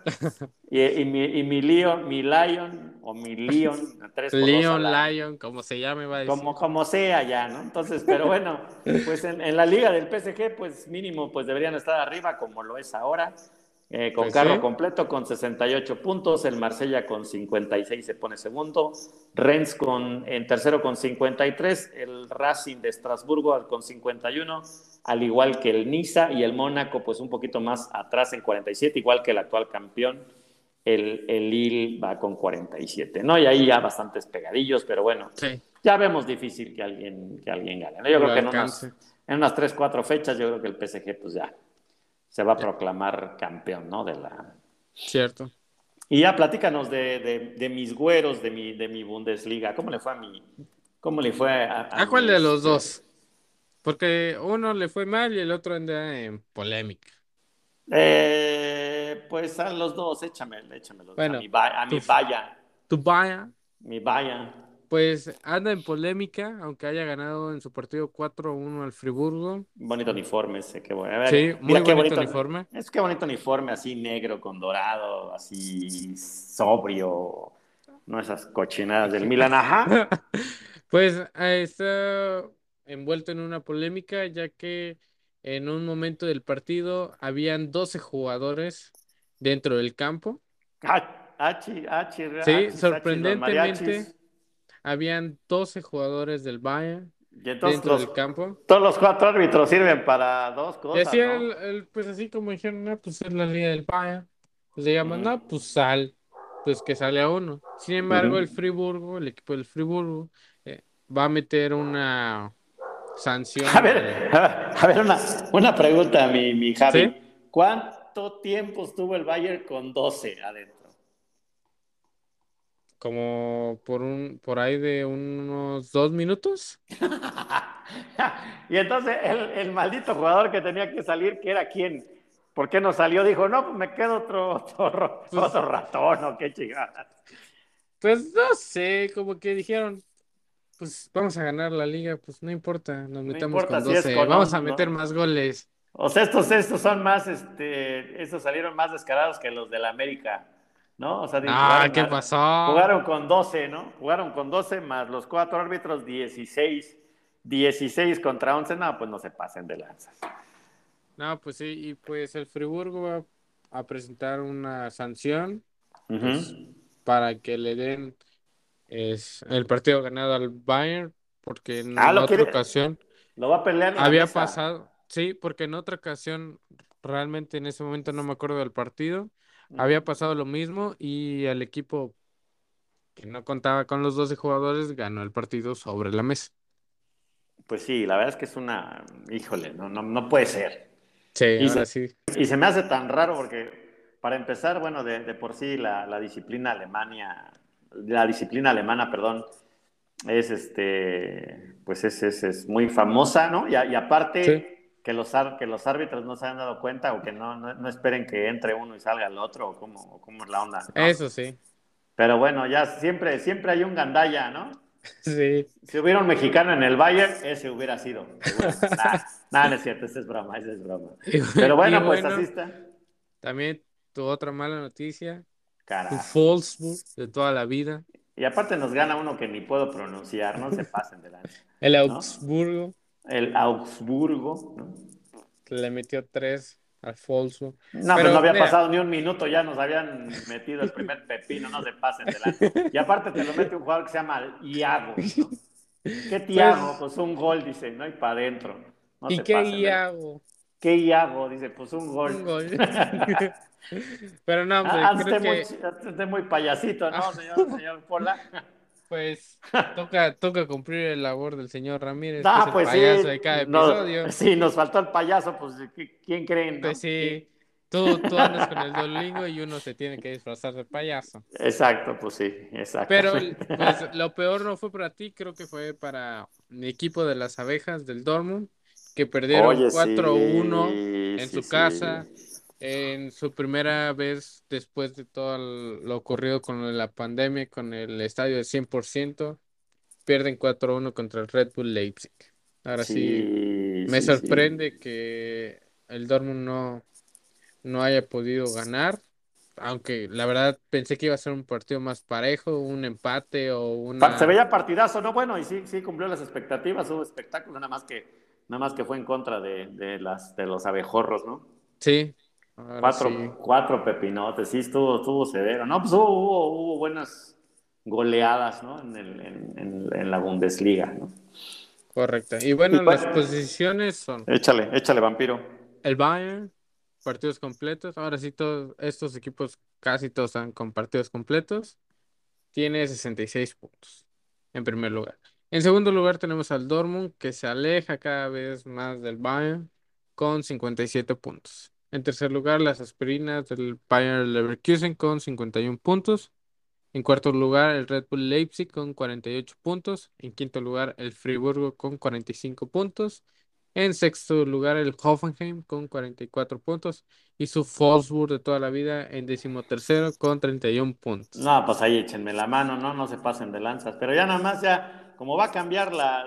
Y, mi, y mi Lion, mi Lion, o mi Leon, tres Leon, Lion, como se llame, va a decir. Como, como sea ya, ¿no? Entonces, pero bueno, pues en, en, la liga del PSG, pues mínimo, pues deberían estar arriba, como lo es ahora. Eh, con pues carro completo con 68 puntos, el Marsella con 56 se pone segundo, Rennes con, en tercero con 53, el Racing de Estrasburgo con 51, al igual que el Niza y el Mónaco pues un poquito más atrás en 47, igual que el actual campeón, el, el Lille va con 47, ¿no? Y ahí ya bastantes pegadillos, pero bueno, ya vemos difícil que alguien, que alguien gane. Yo creo que en unas, en unas 3, 4 fechas yo creo que el PSG pues ya se va a proclamar campeón, ¿no? De la... Cierto. Y ya platícanos de, de, mis güeros, de mi, de mi Bundesliga. ¿Cómo le fue a mi... ¿Cómo le fue a... ¿A, cuál de los dos? Porque uno le fue mal y el otro anda en polémica. Eh, pues a los dos, échame, échamelos. Bueno, a mi, a mi vaya. ¿Tu vaya? Mi vaya pues anda en polémica, aunque haya ganado en su partido 4-1 al Friburgo. Bonito uniforme ese, qué bueno. sí, muy bonito, uniforme. Es que bonito uniforme, así negro con dorado, así sobrio. No esas cochinadas del [laughs] Milan, ajá. pues está envuelto en una polémica, ya que en un momento del partido habían 12 jugadores dentro del campo. Ah, achi, achi, sí, sorprendentemente habían 12 jugadores del Bayern dentro del campo. Todos los cuatro árbitros sirven para dos cosas. Decía el, pues así como dijeron, no, pues es la liga del Bayern. Pues llaman, no, pues sal, pues que sale a uno. Sin embargo, el Friburgo, el equipo del Friburgo, eh, va a meter una sanción. A ver, a ver una, una pregunta, mi, mi Javi. ¿Cuánto tiempo estuvo el Bayern con 12 adentro? Como por un, por ahí de unos dos minutos. [laughs] y entonces el, el, maldito jugador que tenía que salir, que era quién, ¿por qué no salió? Dijo, no, pues me quedo otro, otro, pues otro ratón o qué chingada. Pues no sé, como que dijeron, pues vamos a ganar la liga, pues no importa, nos metemos con 12, vamos a meter más goles. O sea, estos, estos son más, este, estos salieron más descarados que los de la América. ¿no? O sea, ah, ¿qué pasó? Jugaron con 12, ¿no? Jugaron con 12 más los cuatro árbitros, 16. 16 contra 11, no, pues no se pasen de lanzas. No, pues sí, y pues el Friburgo va a presentar una sanción pues, para que le den es, el partido ganado al Bayern, porque en ah, otra ocasión lo va a pelear. había pasado, sí, porque en otra ocasión realmente en ese momento no me acuerdo del partido, había pasado lo mismo y el equipo que no contaba con los 12 jugadores ganó el partido sobre la mesa. Pues sí, la verdad es que es una, híjole, no, no, puede ser. Sí, y ahora se, sí. Y se me hace tan raro porque, para empezar, bueno, de, por sí la, disciplina alemania, la disciplina alemana, perdón, es este, pues es, es, muy famosa, ¿no? Y, aparte, que los, que los árbitros no se hayan dado cuenta o que no, no, esperen que entre uno y salga el otro o cómo, cómo es la onda. Eso sí. Pero bueno, ya siempre, siempre hay un gandalla, ¿no? [laughs] Sí. Si hubiera un mexicano en el Bayern, ese hubiera sido. [laughs] Nada, no es cierto, esa es broma, esa es broma. Pero bueno, pues así está. También tu otra mala noticia. Tu Wolfsburg de toda la vida. Y aparte nos gana uno que ni puedo pronunciar, no se pasen delante. [laughs] El Augsburgo el Augsburgo. ¿no? Le metió tres al Folso. No, pero, no había pasado ni un minuto, ya nos habían metido el primer pepino, no se pasen delante. Y aparte te lo mete un jugador que se llama Iago. ¿Qué Tiago? Pues, pues, un gol, dice, ¿no? Y para adentro. ¿Y qué Iago? ¿Qué Iago? Dice, pues un gol. Un gol. [laughs] [laughs] pero no, hombre, ah, creo que... muy, muy payasito, ¿no, señor, señor Pola? [laughs] Pues toca, toca cumplir el labor del señor Ramírez. Ah, pues sí. de cada episodio. sí, nos faltó el payaso, pues ¿quién creen? Pues sí. Tú, tú, andas con el dolingo y uno se tiene que disfrazar de payaso. Exacto, pues sí, exacto. Pero [laughs] pues, lo peor no fue para ti, creo que fue para mi equipo de las abejas del Dortmund, que perdieron 4-1 en su casa en su primera vez después de todo lo ocurrido con la pandemia, con el estadio de 100%, pierden 4-1 contra el Red Bull Leipzig. Ahora sí, me sorprende que el Dortmund no, no haya podido ganar, aunque la verdad pensé que iba a ser un partido más parejo, un empate o una... Se veía partidazo, ¿no? Bueno, y sí, sí cumplió las expectativas, hubo espectáculo, nada más que, nada más que fue en contra de, de, las, de los abejorros, ¿no? Sí, cuatro, cuatro pepinotes, sí, estuvo, estuvo severo. No, pues hubo, hubo, buenas goleadas, ¿no? En, el, en, en, la Bundesliga, ¿no? Correcto. Y bueno, las posiciones son. Échale, échale, vampiro. El Bayern, partidos completos. Ahora sí, todos estos equipos, casi todos están con partidos completos. Tiene 66 puntos, en primer lugar. En segundo lugar tenemos al Dortmund, que se aleja cada vez más del Bayern, con 57 puntos. En tercer lugar, las aspirinas del Bayern Leverkusen con 51 puntos. En cuarto lugar, el Red Bull Leipzig con 48 puntos. En quinto lugar, el Friburgo con 45 puntos. En sexto lugar, el Hoffenheim con 44 puntos. Y su Wolfsburg de toda la vida en decimotercero con 31 puntos. No, pues ahí échenme la mano, ¿no? No se pasen de lanzas. Pero ya nada más, ya, como va a cambiar la,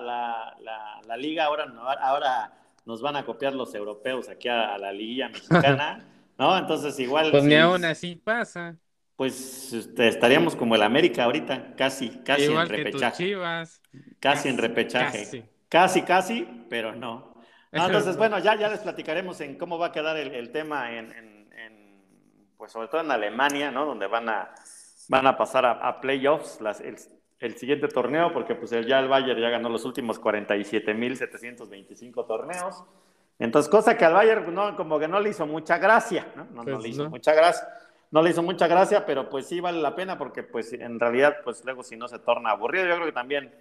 la liga, ahora, ahora nos van a copiar los europeos aquí a, la liguilla mexicana, [laughs] ¿no? Entonces igual... Pues ni aún así pasa. Pues este, estaríamos como el América ahorita, casi, casi en repechaje. Casi, en repechaje. Casi. casi, pero no. [laughs] entonces, bueno, ya, ya les platicaremos en cómo va a quedar el, tema en, pues sobre todo en Alemania, ¿no? Donde van a, van a pasar a, playoffs, las, el, el siguiente torneo, porque pues ya el Bayern ya ganó los últimos 47.725 torneos. Entonces, cosa que al Bayern no, como que no le hizo mucha gracia, ¿no? No, pues le hizo mucha gracia. No le hizo mucha gracia, pero pues sí vale la pena porque pues en realidad pues luego si no se torna aburrido, yo creo que también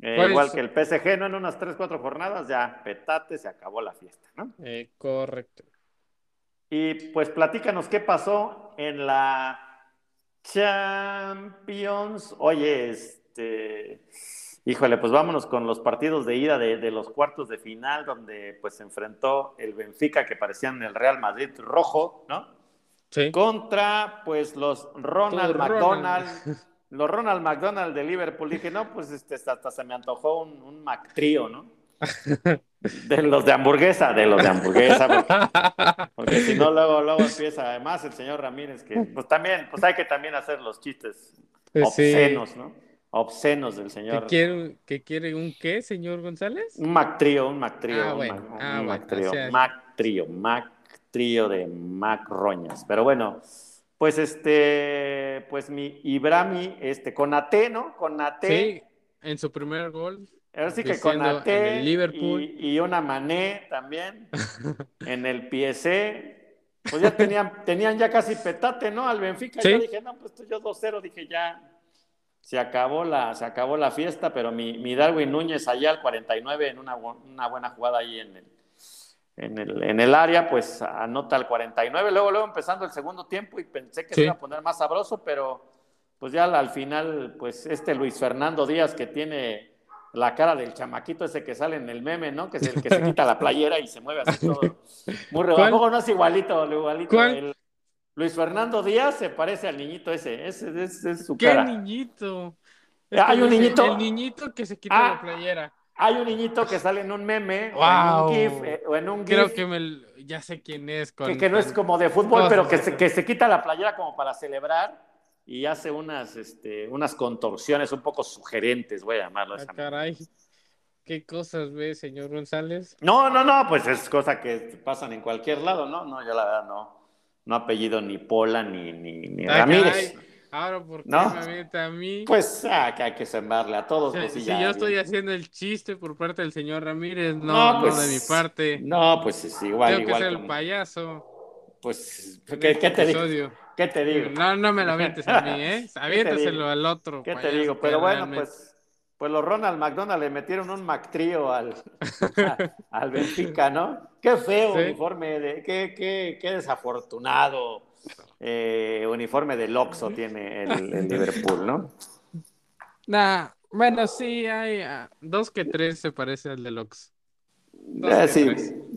Eh, igual que el PSG, ¿no? En unas 3, 4 jornadas ya petate, se acabó la fiesta, ¿no? Eh, correcto. Y pues platícanos qué pasó en la Champions. Oye, este. Híjole, pues vámonos con los partidos de ida de, los cuartos de final, donde pues se enfrentó el Benfica, que parecían el Real Madrid rojo, ¿no? Sí. Contra pues los Ronald McDonald, los Ronald McDonald de Liverpool. Dije, no, pues este, hasta se me antojó un, un Mactrío, ¿no? De los de hamburguesa, de los de hamburguesa, [laughs] porque, si no, luego, luego empieza, además el señor Ramírez, que pues también, pues hay que también hacer los chistes obscenos, ¿no? Obscenos del señor. ¿Que quiere, ¿Que quiere un qué, señor González? Un Mactrío, un Mactrío. Ah, bueno. un, ah, Mactrío, Mactrío, Mactrío de Macroñas. Pero bueno, pues este, pues mi Ibrami, este, con Ate, ¿no? Con Ate. Sí, en su primer gol. Ahora sí que con Ate y, una Mané también [laughs] en el PSE. Pues ya tenían, tenían ya casi petate, ¿no? Al Benfica. Yo dije, no, pues yo 2-0, dije, ya se acabó la, se acabó la fiesta, pero mi, mi Darwin Núñez allá al 49 en una, una buena jugada ahí en el, en el, en el área, pues anota al 49. Luego, luego empezando el segundo tiempo y pensé que se iba a poner más sabroso, pero pues ya al final, pues este Luis Fernando Díaz que tiene la cara del chamaquito ese que sale en el meme, ¿no? Que es el que se quita la playera y se mueve así todo. [laughs] Muy rebajo, no es igualito, igualito. Luis Fernando Díaz se parece al niñito ese, ese, es su cara. ¿Qué niñito? hay un niñito. El niñito que se quita la ah, playera. Hay un niñito que sale en un meme o en un GIF. Eh, o en un Creo que me, ya sé quién es. que, no es como de fútbol, pero que se, que se quita la playera como para celebrar y hace unas, este, unas contorsiones un poco sugerentes, voy a llamarlo. Ah, caray. ¿Qué cosas ve, señor González? No, no, no, pues es cosa que pasan en cualquier lado, ¿no? No, yo la verdad no, no apellido ni Pola ni, ni, ni ah, Ramírez. Ahora, ¿por qué ¿No? me a mí? Pues ah, que hay que sembrarle a todos. Pues, si yo estoy haciendo el chiste por parte del señor Ramírez, no, no, pues, de mi parte. No, pues es igual. Tengo que ser el payaso. Pues, ¿qué, ¿qué te digo? ¿Qué te digo? No, no me lo [laughs] avientes a mí, ¿eh? Aviéntaselo al otro. ¿Qué te digo? Pero bueno, pues, pues los Ronald McDonald le metieron un Mactrío al, [laughs] al Benfica, ¿no? Qué feo uniforme, de, qué, qué, qué desafortunado eh, uniforme de Loxo tiene el, Liverpool, ¿no? Nah, bueno, sí, hay ah, dos que tres se parece al de Loxo. Eh, sí,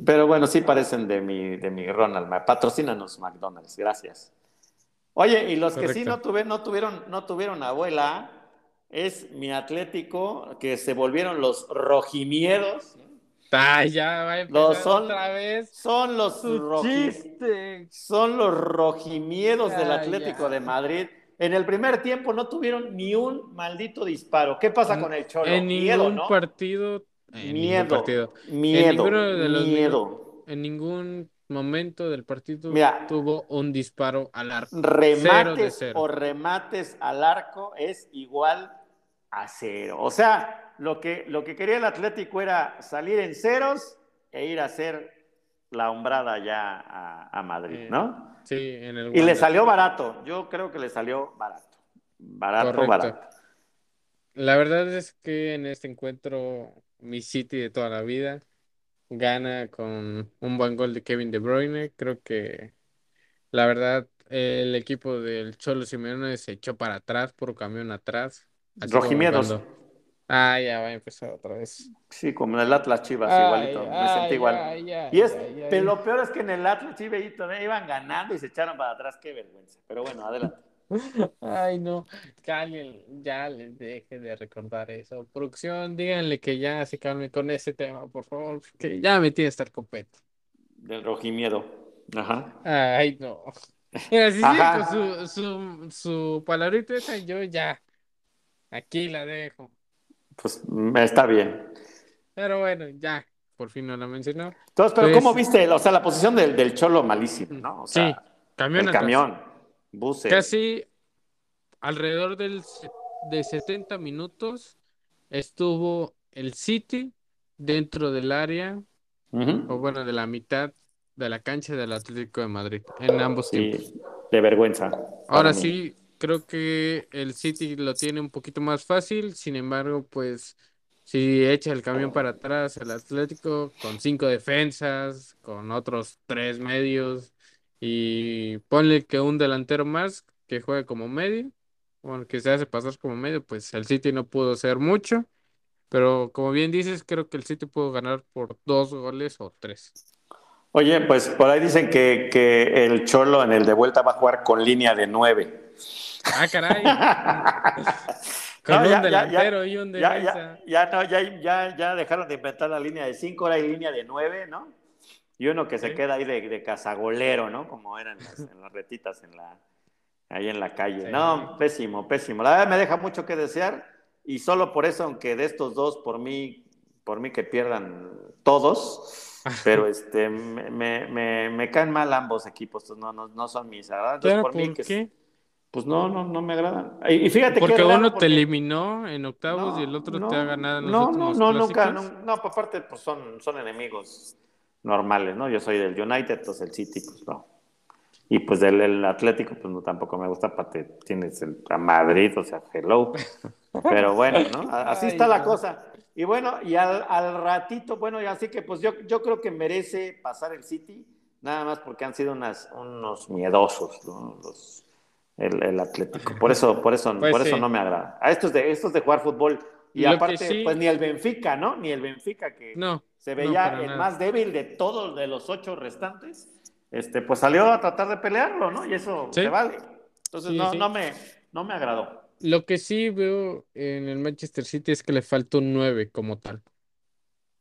pero bueno, sí parecen de mi, de mi Ronald. Patrocínanos, McDonald's, gracias. Oye, y los que sí no, tuve, no, tuvieron, no tuvieron abuela es mi Atlético, que se volvieron los rojimiedos. Ay, ya va a empezar otra vez. Son los, son los rojimiedos del Atlético de Madrid. En el primer tiempo no tuvieron ni un maldito disparo. ¿Qué pasa con el Cholo? En ningún partido. Miedo. Miedo. miedo. en ningún momento del partido tuvo un disparo al arco. Remates o remates al arco es igual a cero. O sea, lo que, lo que quería el Atlético era salir en ceros e ir a hacer la hombrada ya a, Madrid, ¿no? Sí, en el Y le salió barato. Yo creo que le salió barato. Barato, barato. La verdad es que en este encuentro, mi City de toda la vida gana con un buen gol de Kevin De Bruyne. Creo que la verdad el equipo del Cholo Simeone se echó para atrás, por camión atrás. Rojimiedos. Ah, ya va a empezar otra vez. Sí, como en el Atlas Chivas, igualito. me sentí igual. y es, pero lo peor es que en el Atlas Chivas iban ganando y se echaron para atrás. Qué vergüenza. Pero bueno, adelante. [laughs] Ay, no, que alguien ya les deje de recordar eso. Producción, díganle que ya se calme con ese tema, por favor, que ya me tiene estar completo. Del rojimiedo. Ajá. Ay, no. [laughs] Mira, si sigue su, su, su palabrita esa, yo ya. Aquí la dejo. Pues está bien. Pero bueno, ya, por fin no la mencionó. Entonces, pero ¿cómo pues, viste? O sea, la posición del, del Cholo malísimo, ¿no? O sea, sí, camión. El camión. Casi alrededor del, de 70 minutos estuvo el City dentro del área, o bueno, de la mitad de la cancha del Atlético de Madrid, en ambos sí, tiempos. De vergüenza. Ahora sí, creo que el City lo tiene un poquito más fácil, sin embargo, pues si echa el camión para atrás el Atlético con cinco defensas, con otros tres medios y ponle que un delantero más que juegue como medio, o que se hace pasar como medio, pues el City no pudo hacer mucho, pero como bien dices, creo que el City pudo ganar por dos goles o tres. Oye, pues por ahí dicen que, que el Cholo en el de vuelta va a jugar con línea de nueve. Ah, caray. [laughs] [laughs] Con un delantero y un defensa. Ya, no, ya, ya, dejaron de inventar la línea de 5, ahora hay línea de 9, ¿no? Y uno que se queda ahí de, de, cazagolero, ¿no? Como eran las, en las retitas en la, ahí en la calle. No, pésimo, pésimo. La verdad me deja mucho que desear y solo por eso, aunque de estos dos, por mí, por mí que pierdan todos, [laughs] pero este, me, me, me caen mal ambos equipos, no, no, no son mis Entonces, por, mí que, pues no, no, no me agradan. Y fíjate porque uno te eliminó en octavos y el otro te ha ganado en los no, No, no, nunca, no, no, aparte pues son, son enemigos normales, ¿no? Yo soy del United, entonces el City, pues no. Y pues del Atlético, pues no, tampoco me gusta, aparte tienes el, a Madrid, o sea, hello. Pero bueno, ¿no? Así está la cosa. Y bueno, y al, al, ratito, bueno, y así que pues yo, yo creo que merece pasar el City, nada más porque han sido unas, unos miedosos, ¿no? Los, el, Atlético. Por eso, por eso, pues por eso no me agrada. A estos de, estos de jugar fútbol. Y aparte, pues ni el Benfica, ¿no? Ni el Benfica que se veía el más débil de todos de los ocho restantes, este, pues salió a tratar de pelearlo, ¿no? Y eso se vale. Entonces no, no, me, no me agradó. Lo que sí veo en el Manchester City es que le falta un 9 como tal.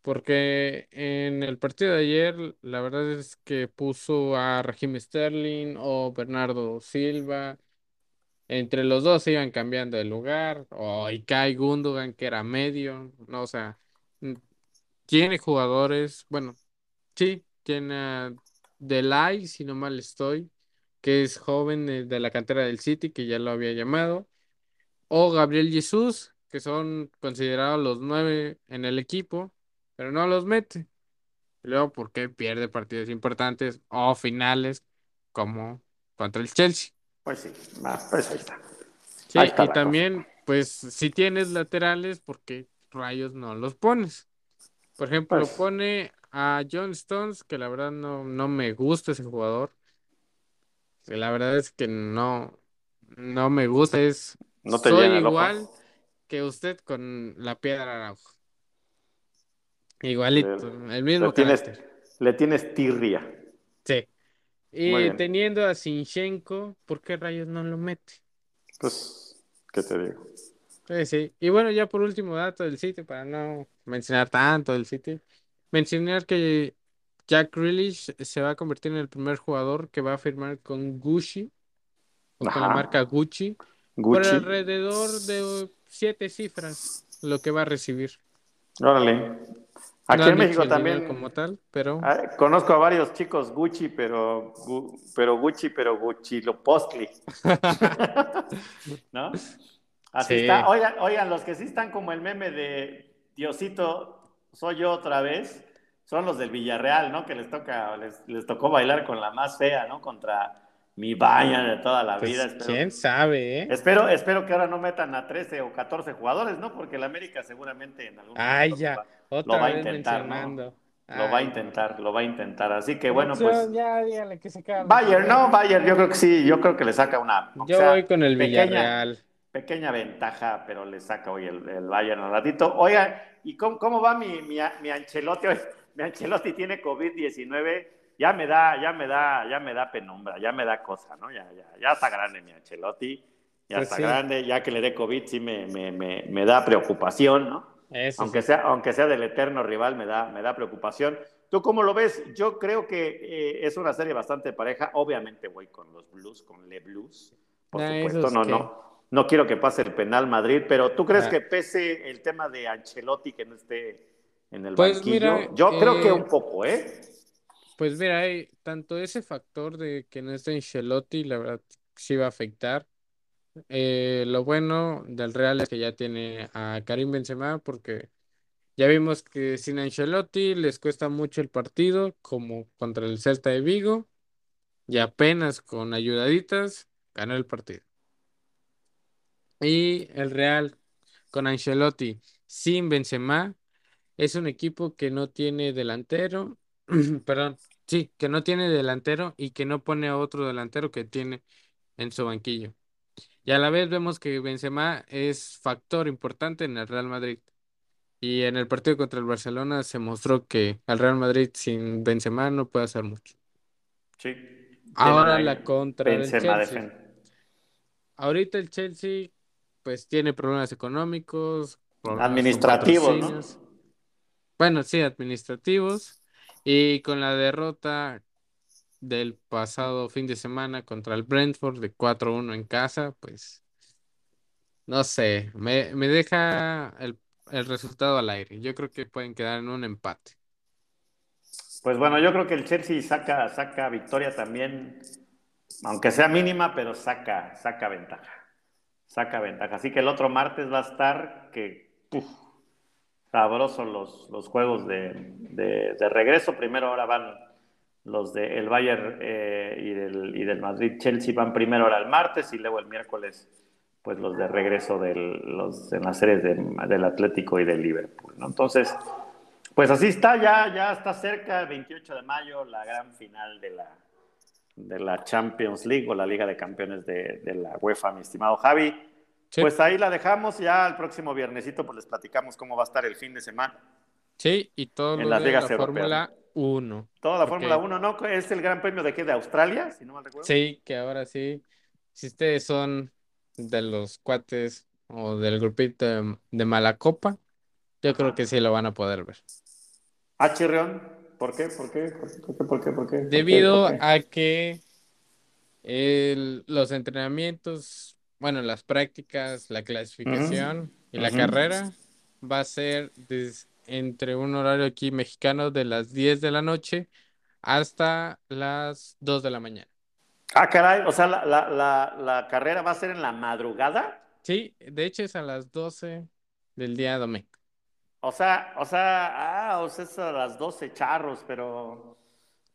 Porque en el partido de ayer, la verdad es que puso a Raheem Sterling o Bernardo Silva entre los dos se iban cambiando de lugar, o Ikai Gundogan, que era medio, no, o sea, tiene jugadores, bueno, sí, tiene Delay, si no mal estoy, que es joven de, la cantera del City, que ya lo había llamado, o Gabriel Jesús, que son considerados los nueve en el equipo, pero no los mete. luego, ¿por qué pierde partidos importantes o finales como contra el Chelsea? Pues sí, pues ahí está. Sí, y también, pues, si tienes laterales, ¿por qué rayos no los pones? Por ejemplo, pues pone a John Stones, que la verdad no, no me gusta ese jugador. La verdad es que no, no me gusta. Es no te soy igual que usted con la piedra Araujo. Igualito, el mismo le tienes, le tienes tirria. Sí. Y teniendo a Sinchenko, ¿por qué rayos no lo mete? Pues, ¿qué te digo? Sí, sí. Y bueno, ya por último dato del sitio, para no mencionar tanto del sitio, mencionar que Jack Grealish se va a convertir en el primer jugador que va a firmar con Gucci, o con la marca Gucci, por alrededor de siete cifras, lo que va a recibir. Órale. Aquí en México también. Como tal, pero. Ah, conozco a varios chicos Gucci, pero, pero Gucci, pero Gucci lo postli. [laughs] ¿No? Así está. Oigan, oigan, los que sí están como el meme de Diosito, soy yo otra vez, son los del Villarreal, ¿no? Que les toca, les, les tocó bailar con la más fea, ¿no? Contra mi baña de toda la pues, vida. ¿Quién sabe, eh? Espero, espero que ahora no metan a 13 o 14 jugadores, ¿no? Porque el América seguramente en algún Ay, ya. Otra lo va a intentar, ¿no? Lo va a intentar, lo va a intentar. Así que bueno, pues. Ya, dígale que se Bayer, no, Bayer, yo creo que sí, yo creo que le saca una. Yo voy con el Villarreal. Pequeña ventaja, pero le saca hoy el, el Bayern un ratito. Oiga, ¿y cómo, cómo va mi, mi, mi Ancelotti? [laughs] Mi Ancelotti tiene COVID-19 ya me da, ya me da, ya me da penumbra, ya me da cosa, ¿no? Ya, ya, ya está grande mi Ancelotti, ya pues está grande, ya que le dé COVID sí me, me, me, me da preocupación, ¿no? aunque, sea, aunque sea del eterno rival, me da, me da preocupación. ¿Tú cómo lo ves? Yo creo que eh, es una serie bastante pareja. Obviamente voy con los Blues, con Le Blues. Por ah, supuesto, no, no. No quiero que pase el penal Madrid, pero ¿tú crees ah. que pese el tema de Ancelotti que no esté en el pues banquillo? Yo creo que eh, un poco, ¿eh? Pues mira, hay tanto ese factor de que no esté Ancelotti, la verdad sí va a afectar. Eh, lo bueno del Real es que ya tiene a Karim Benzema porque ya vimos que sin Ancelotti les cuesta mucho el partido, como contra el Celta de Vigo, y apenas con ayudaditas ganó el partido. Y el Real, con Ancelotti sin Benzema. Es un equipo que no tiene delantero, [clears throat] perdón, sí, que no tiene delantero y que no pone a otro delantero que tiene en su banquillo. Y a la vez vemos que Benzema es factor importante en el Real Madrid. Y en el partido contra el Barcelona se mostró que el Real Madrid sin Benzema no puede hacer mucho. Sí. Ahora la contra del Chelsea. Ahorita el Chelsea pues tiene problemas económicos, administrativos, Bueno, sí, administrativos. Y con la derrota del pasado fin de semana contra el Brentford de 4-1 en casa, pues no sé, me, me deja el el resultado al aire. Yo creo que pueden quedar en un empate. Pues bueno, yo creo que el Chelsea saca, saca victoria también, aunque sea mínima, pero saca, saca ventaja. Saca ventaja. Así que el otro martes va a estar que sabrosos los, los juegos de, regreso. Primero ahora van los del el Bayern eh, y, del, y del Madrid Chelsea van primero ahora el martes y luego el miércoles pues los de regreso del, los, en las series del Atlético y del Liverpool. ¿no? Entonces, pues así está, ya, ya está cerca, el 28 de mayo, la gran final de la, de la Champions League o la Liga de Campeones de, la UEFA, mi estimado Javi. Pues ahí la dejamos, ya el próximo viernesito pues les platicamos cómo va a estar el fin de semana. Sí, y todo en lo de la Fórmula 1. Toda la Fórmula 1, ¿no? Es el Gran Premio de qué, de Australia, si no mal recuerdo. Sí, que ahora sí. Si ustedes son de los cuates o del grupito de, Malacopa, yo creo que sí lo van a poder ver. Ah, Chirrión, ¿por qué? ¿Por qué? ¿Por qué? ¿Por qué? Debido a que los entrenamientos, bueno, las prácticas, la clasificación y la carrera va a ser entre un horario aquí mexicano de las 10 de la noche hasta las 2 de la mañana. Ah, caray, o sea, la, la, la, carrera va a ser en la madrugada. Sí, de hecho es a las 12 del día domingo. O sea, o sea, ah, o sea, es a las 12 charros, pero...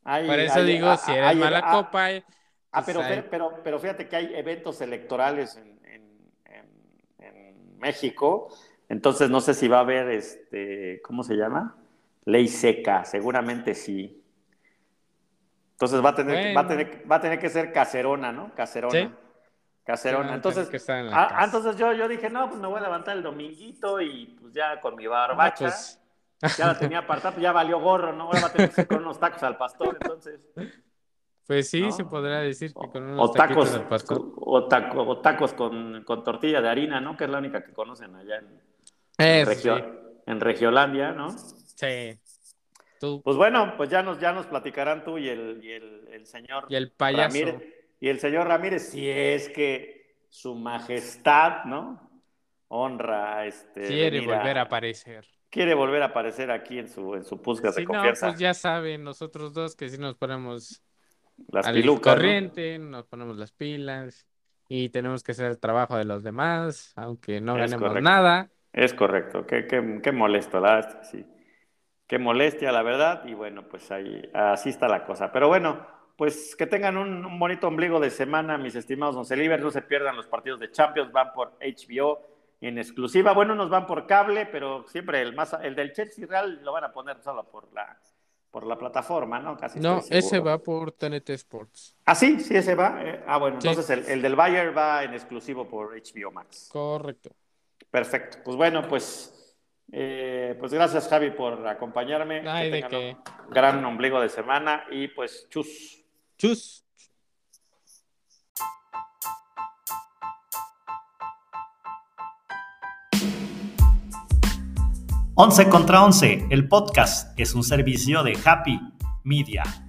Por eso digo, ah, si eres ah, mala copa... Ah, pero, pero, pero fíjate que hay eventos electorales en, en, en, México, entonces no sé si va a haber, este, ¿cómo se llama? Ley seca, seguramente sí. Entonces va a tener, va a tener, va a tener que ser caserona, ¿no? Caserona. Caserona. entonces, ah, entonces yo, yo dije, no, pues me voy a levantar el dominguito y pues ya con mi barbacha. Pues. Ya la tenía apartada, pues ya valió gorro, ¿no? Ahora va a tener que con unos tacos al pastor, entonces. [laughs] Pues sí, se podrá decir que con unos tacos al pastor. O, o tacos con, con, tortilla de harina, ¿no? Que es la única que conocen allá en, en, en Regiolandia, ¿no? Sí. Pues bueno, pues ya nos, ya nos platicarán tú y el, y el, señor y el payaso. Ramírez, y el señor Ramírez, si es que su majestad, ¿no? Honra este. Quiere volver a aparecer. Quiere volver a aparecer aquí en su, en su de confianza. No, pues ya saben, nosotros dos que si nos ponemos las al pilucas, corriente, nos ponemos las pilas y tenemos que hacer el trabajo de los demás, aunque no ganemos nada. Es correcto, qué, qué, qué molesto, la sí. Qué molestia, la verdad. Y bueno, pues ahí, así está la cosa. Pero bueno, pues que tengan un, bonito ombligo de semana, mis estimados Once No se pierdan los partidos de Champions, van por HBO en exclusiva. Bueno, nos van por cable, pero siempre el más el del Chelsea Real lo van a poner solo por la por la plataforma, ¿no? Casi no, ese va por TNT Sports. Ah, sí, sí, ese va. Eh, ah, bueno, entonces el, el, del Bayern va en exclusivo por HBO Max. Correcto. Perfecto. Pues bueno, pues eh, pues gracias Javi por acompañarme. gran ombligo de semana y pues chus. Chus. Once contra Once, el podcast es un servicio de Happy Media.